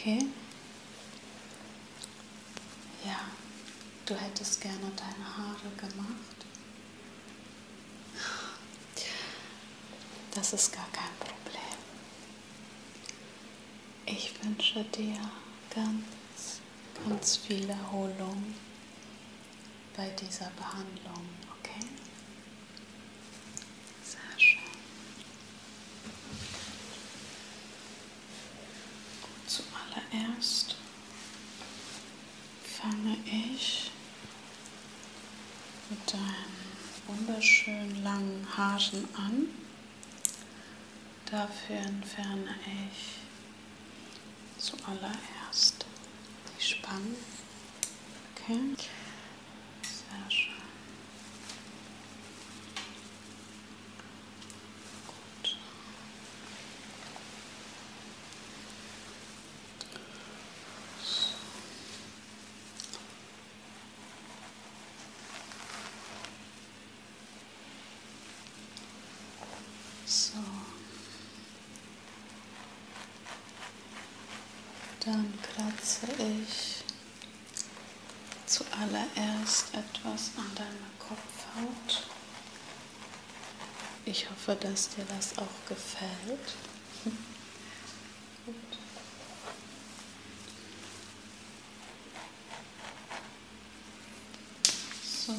okay? Ja, du hättest gerne deine Haare gemacht. Das ist gar kein Problem. Ich wünsche dir ganz, ganz viel Erholung bei dieser Behandlung, okay? Sehr schön. Gut, zuallererst fange ich mit deinen wunderschönen Haaren an. Dafür entferne ich zuallererst die Spangen. Okay. Sehr schön. Gut. So. Dann kratze ich zuallererst etwas an deiner Kopfhaut. Ich hoffe, dass dir das auch gefällt. Gut. So.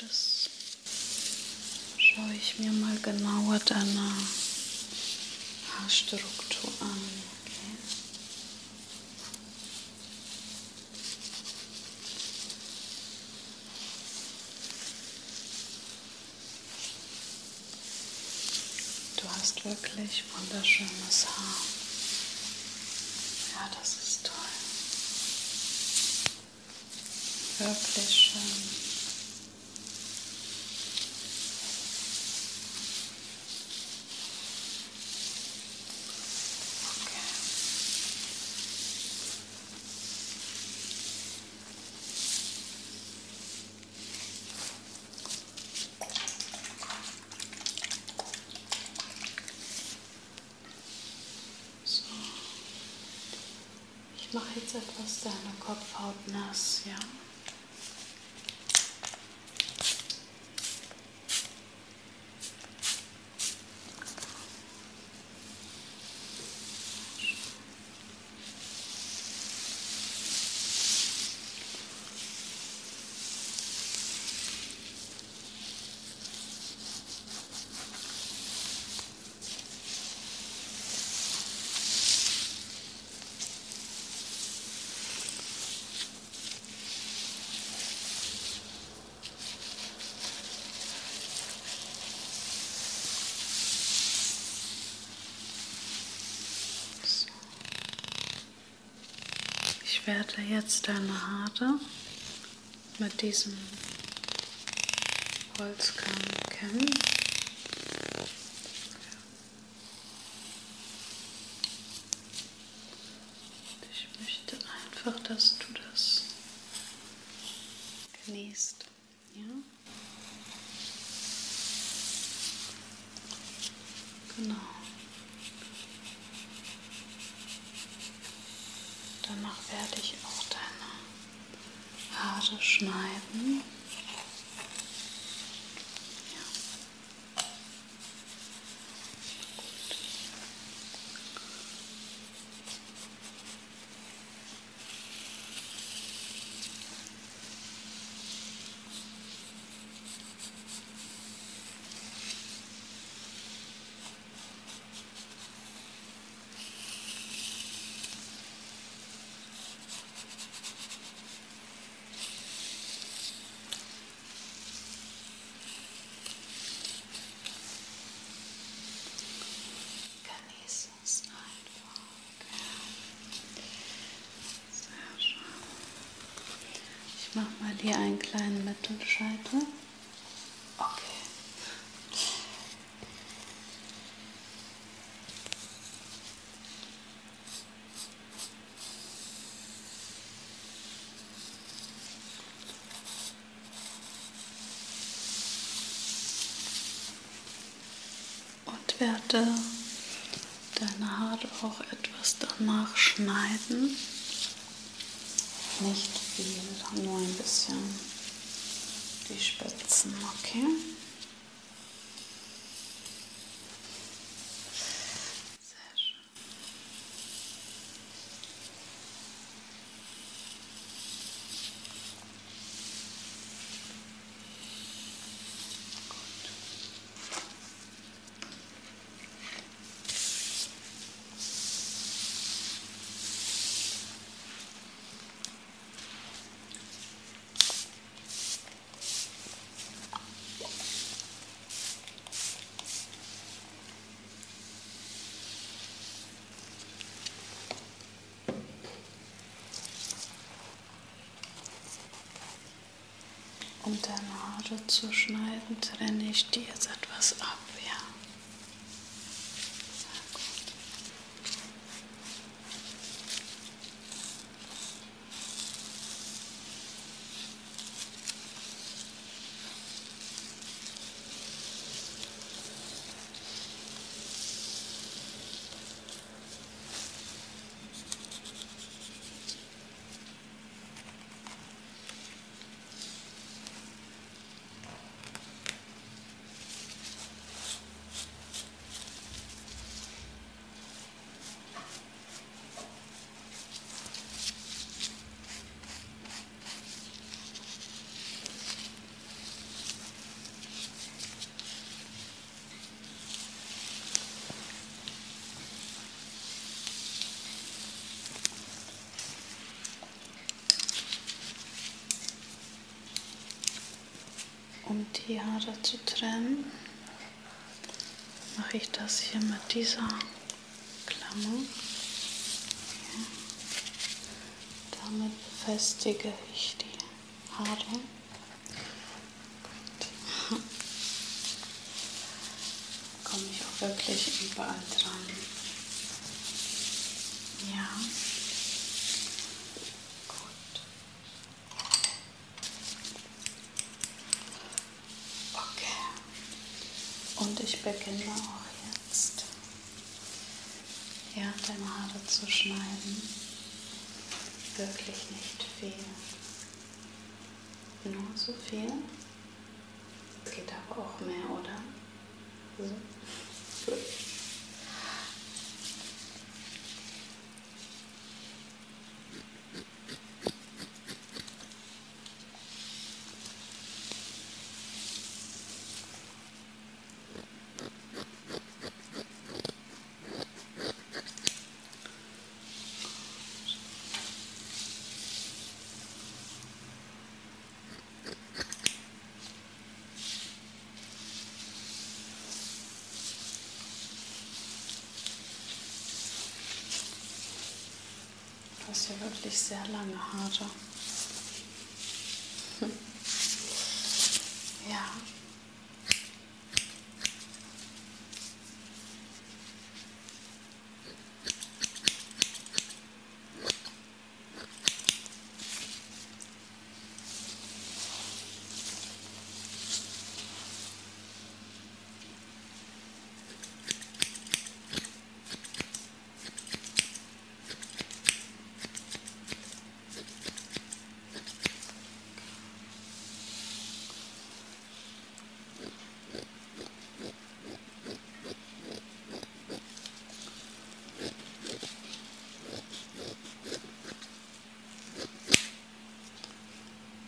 Nächstes schaue ich mir mal genauer deine Haarstruktur an. Du hast wirklich wunderschönes Haar. Ja, das ist toll. Wirklich schön. Okay. So. Ich mache jetzt etwas deiner Kopfhaut nass, ja? So. Ich werde jetzt deine Haare mit diesem Holzkamm kämmen. Ich möchte einfach, dass du das genießt. Ja? Genau. Danach werde ich auch deine Haare schneiden. Und hier einen kleinen Mittelscheitel. Okay. Und werde deine Haare auch etwas danach schneiden. Nicht nur ein bisschen die Spitzen, okay? Deine Haare zu schneiden, trenne ich dir jetzt etwas ab, ja. Sehr gut. Um die Haare zu trennen, mache ich das hier mit dieser Klammer. Damit befestige ich die Haare. Gut. Komme ich auch wirklich überall dran. Ja. Gut. Okay. Und ich beginne auch jetzt, ja, deine Haare zu schneiden. Wirklich nicht viel. Nur so viel. Es geht aber auch mehr, oder? So. Gut. Ja wirklich sehr lange Haare. Hm. Ja.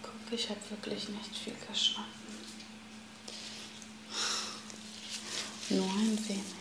Guck, ich habe wirklich nicht viel geschnitten. Nur ein wenig.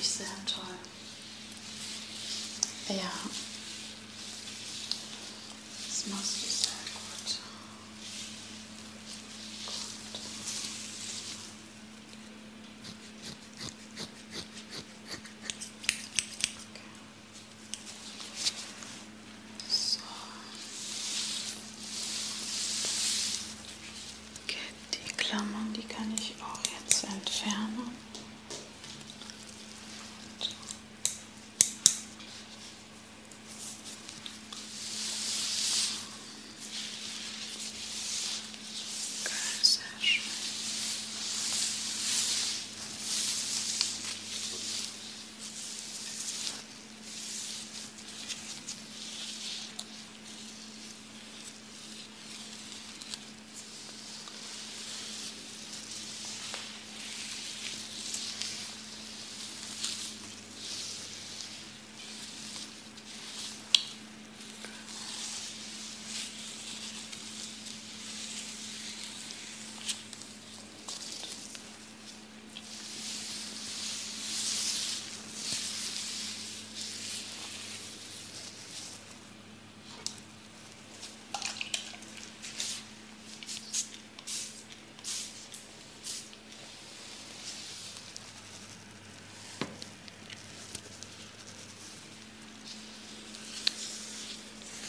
Wirklich sehr toll. Ja. Das machst du sehr gut. Gut. Okay. So. Okay, die Klammern, die kann ich auch jetzt entfernen. Okay, sehr schön.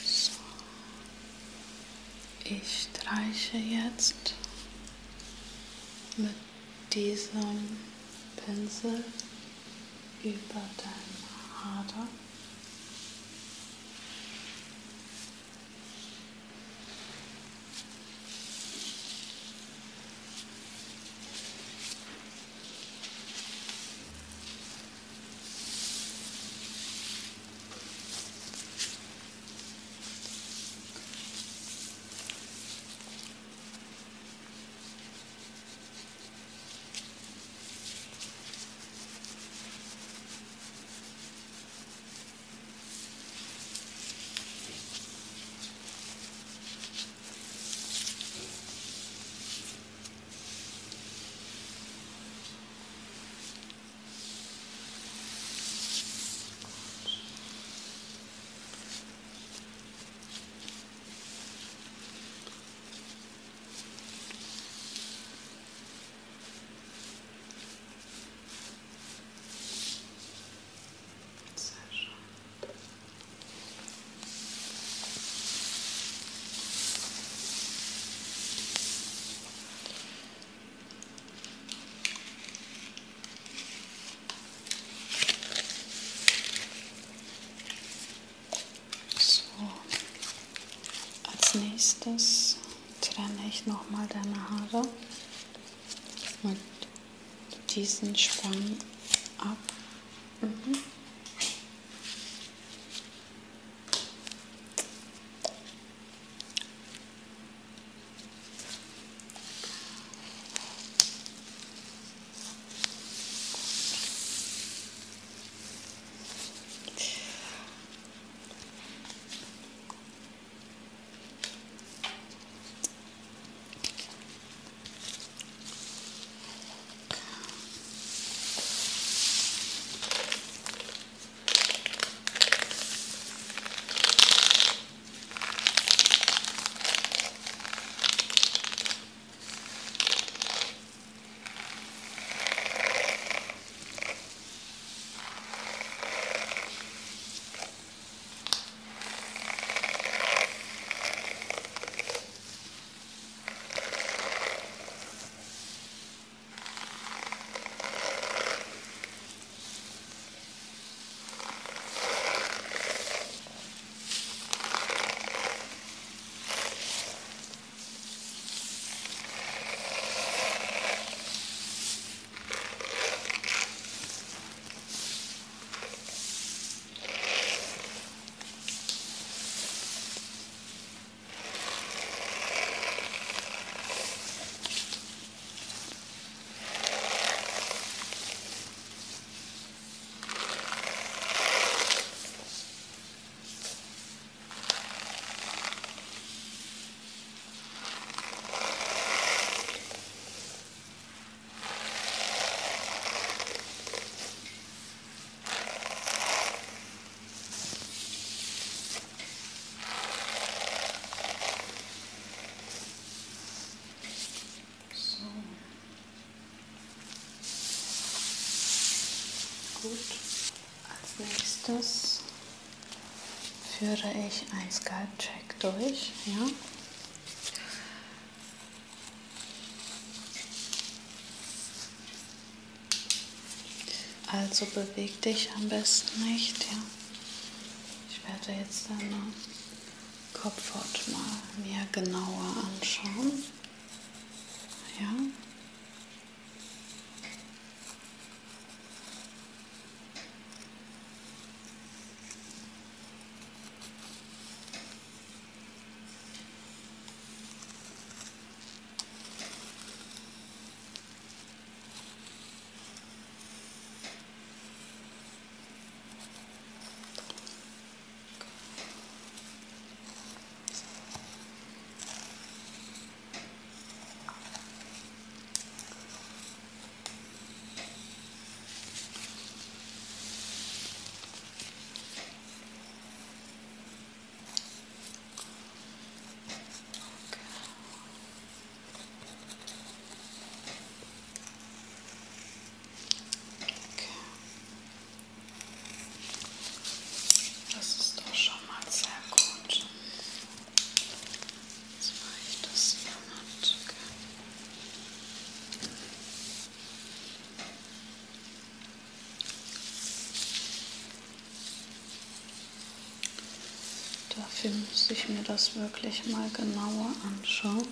So. Ich streiche jetzt mit diesem Pinsel über deine Haare. Sehr schön. So, als nächstes. Trenne ich nochmal deine Haare. Mit diesen Spangen nächstes führe ich einen Scalp-Check durch. Ja? Also beweg dich am besten nicht. Ja? Ich werde jetzt deine Kopfhaut mal mir genauer anschauen. Ja. Das ist doch schon mal sehr gut. Jetzt mache ich das hier mit. Muss ich mir das wirklich mal genauer anschauen.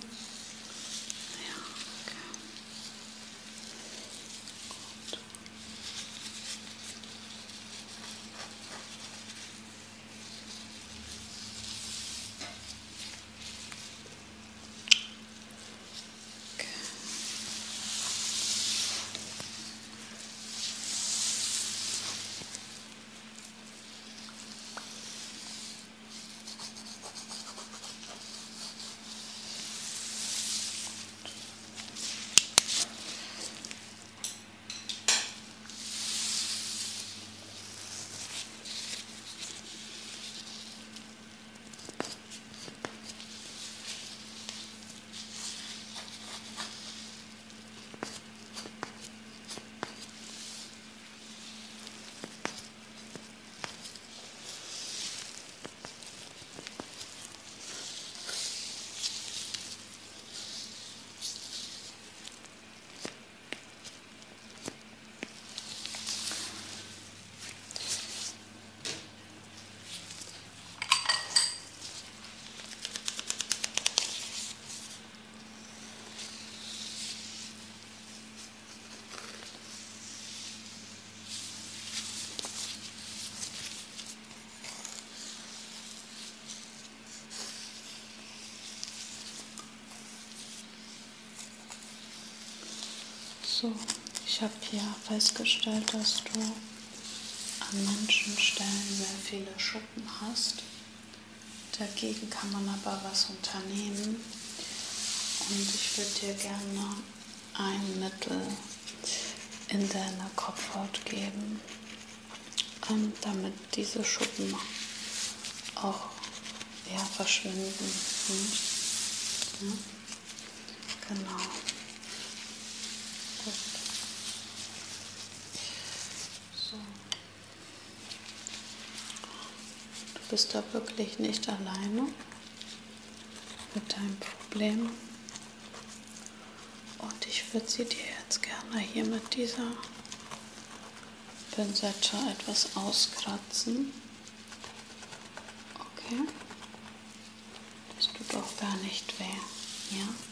So, ich habe hier festgestellt, dass du an manchen Stellen sehr viele Schuppen hast. Dagegen kann man aber was unternehmen. Und ich würde dir gerne ein Mittel in deiner Kopfhaut geben, ähm, damit diese Schuppen auch ja, verschwinden. Hm? Ja? Genau. Gut. So. Du bist da wirklich nicht alleine mit deinem Problem. Und ich würde sie dir jetzt gerne hier mit dieser Pinzette etwas auskratzen. Okay. Das tut auch gar nicht weh. Ja?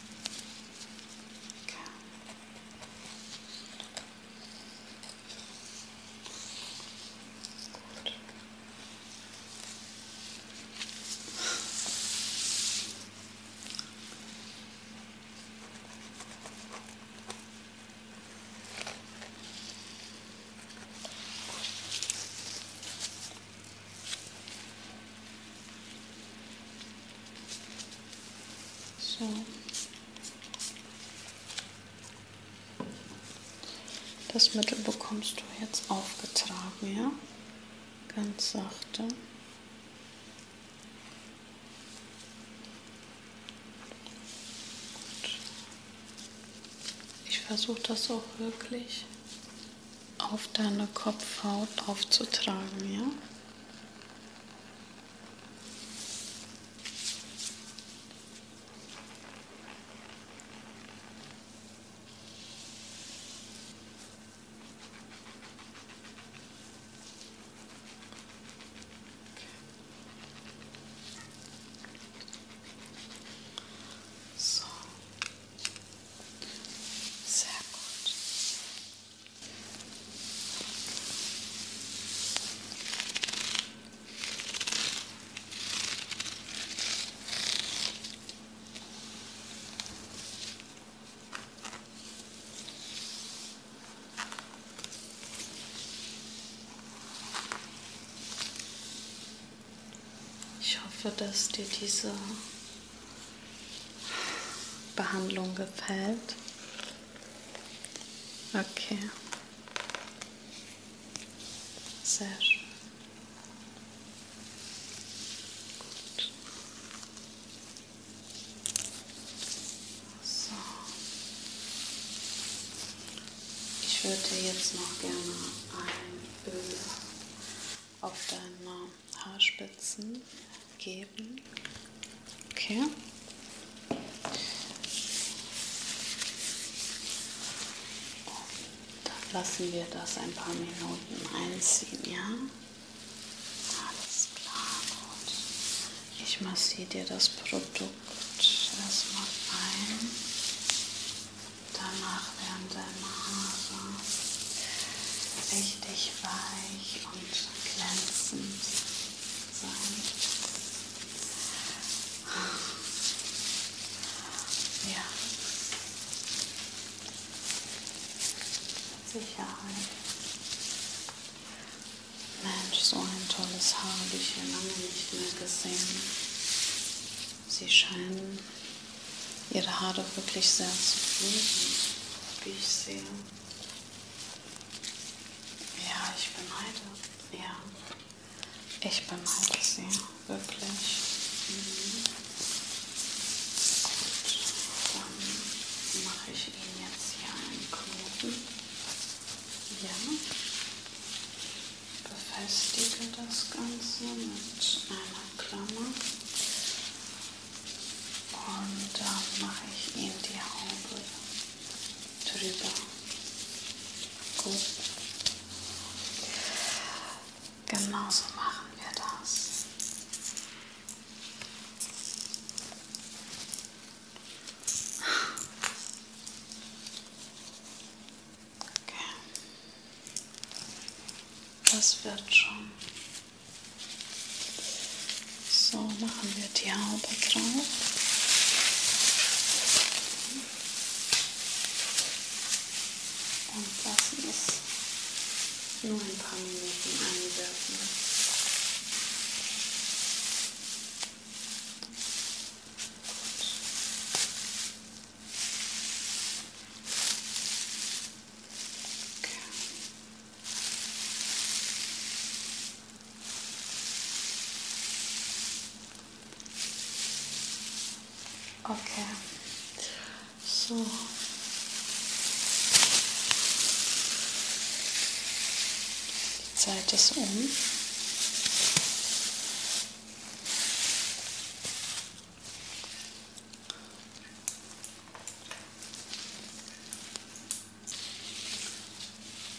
So. Das Mittel bekommst du jetzt aufgetragen, ja? Ganz sachte. Ich versuche das auch wirklich auf deine Kopfhaut aufzutragen, ja? So. Sehr gut. Ich hoffe, dass dir diese Behandlung gefällt. Okay. Sehr schön. Gut. So. Ich würde jetzt noch gerne ein Öl auf deine Haarspitzen geben. Okay. Dann lassen wir das ein paar Minuten einziehen, ja? Alles klar, gut. Ich massiere dir das Produkt erstmal ein. Danach werden deine Haare richtig weich und glänzend sein. Ja. Sicherheit. Mensch, so ein tolles Haar habe ich hier lange nicht mehr gesehen. Sie scheinen ihre Haare wirklich sehr zu pflegen, wie ich sehe. Ja, ich beneide. Ja, ich beneide sie, wirklich. Mhm. Gut, dann mache ich Ihnen jetzt hier einen Knoten. Ja, befestige das Ganze mit einer Klammer. Und dann mache ich Ihnen die Haube drüber. Gut. Genau so machen wir das. Okay. Das wird schon. So machen wir die Drauf. Und lassen es nur ein paar Minuten einwirken. Okay. Okay. So. Die Zeit ist um.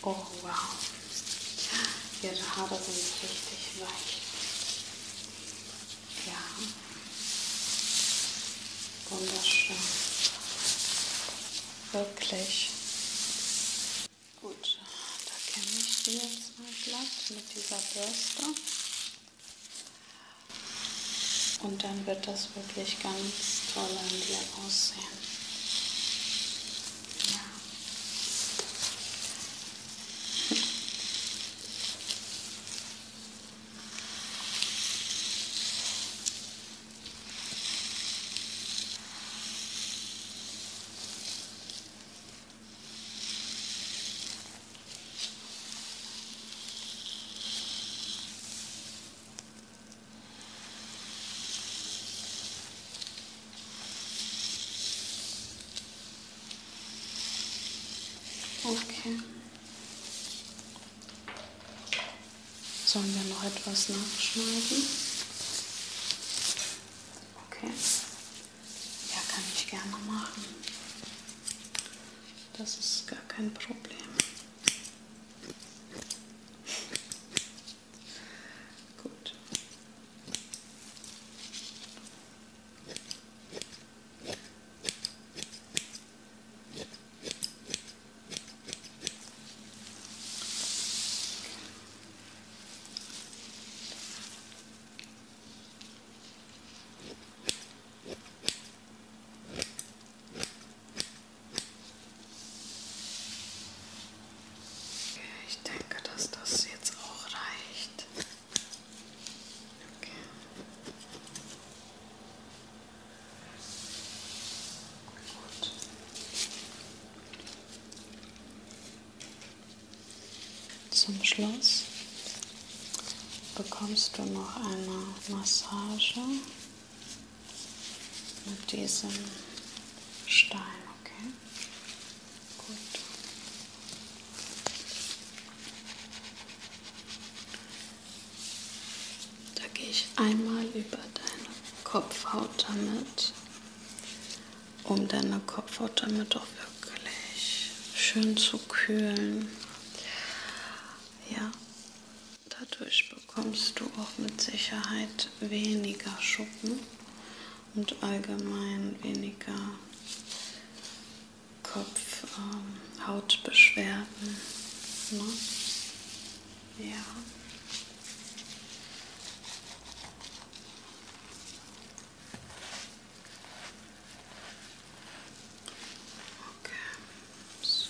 Oh wow. Ihre Haare sind richtig weich. Ja. Wunderschön. Wirklich. Gut, da kenne ich die glatt mit dieser Bürste. Und dann wird das wirklich ganz toll an dir aussehen. Wir noch etwas nachschneiden? Okay. Ja, kann ich gerne machen. Das ist gar kein Problem. Gut. Ich denke, dass das jetzt auch reicht. Okay. Gut. Zum Schluss bekommst du noch eine Massage mit diesem Stein, okay? Gut. Da gehe ich einmal über deine Kopfhaut damit, um deine Kopfhaut damit auch wirklich schön zu kühlen. Ja, dadurch bekommst du auch mit Sicherheit weniger Schuppen und allgemein weniger Kopfhautbeschwerden. Ähm, ne? Ja. Okay. So.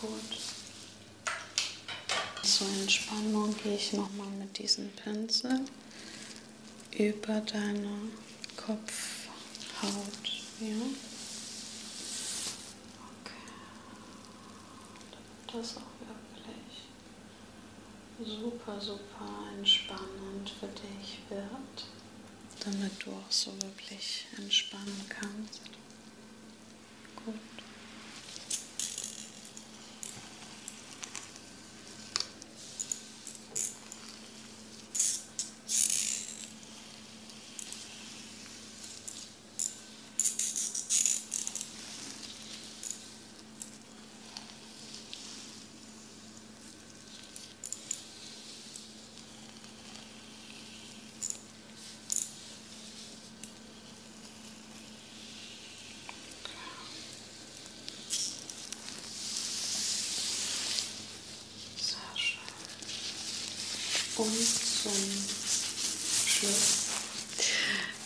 Gut. Zur Entspannung gehe ich nochmal mit diesem Pinsel über deine Kopfhaut. Ja? Okay. Das auch wirklich super, super entspannend für dich wird. Damit du auch so wirklich entspannen kannst. Gut. Sehr schön. Und zum Schluss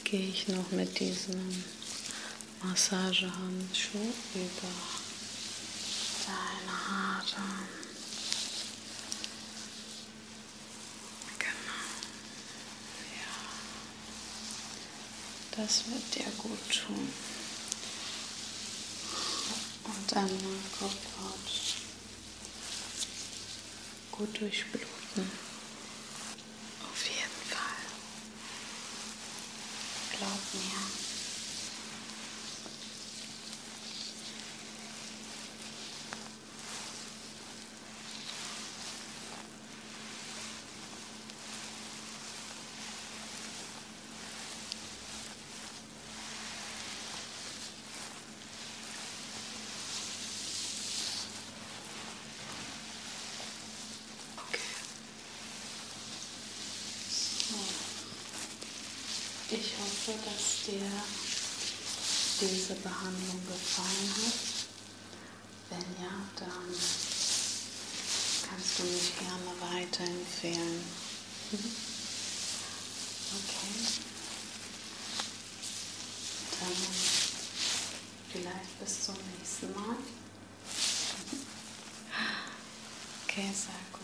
gehe noch mit diesem Massagehandschuh über deine Haare. Genau. Ja. Das wird dir gut tun. Und deine Kopfhaut gut durchbluten. man. Diese Behandlung gefallen hat. Wenn ja, dann kannst du mich gerne weiterempfehlen. Okay. Dann vielleicht bis zum nächsten Mal. Okay, sehr gut.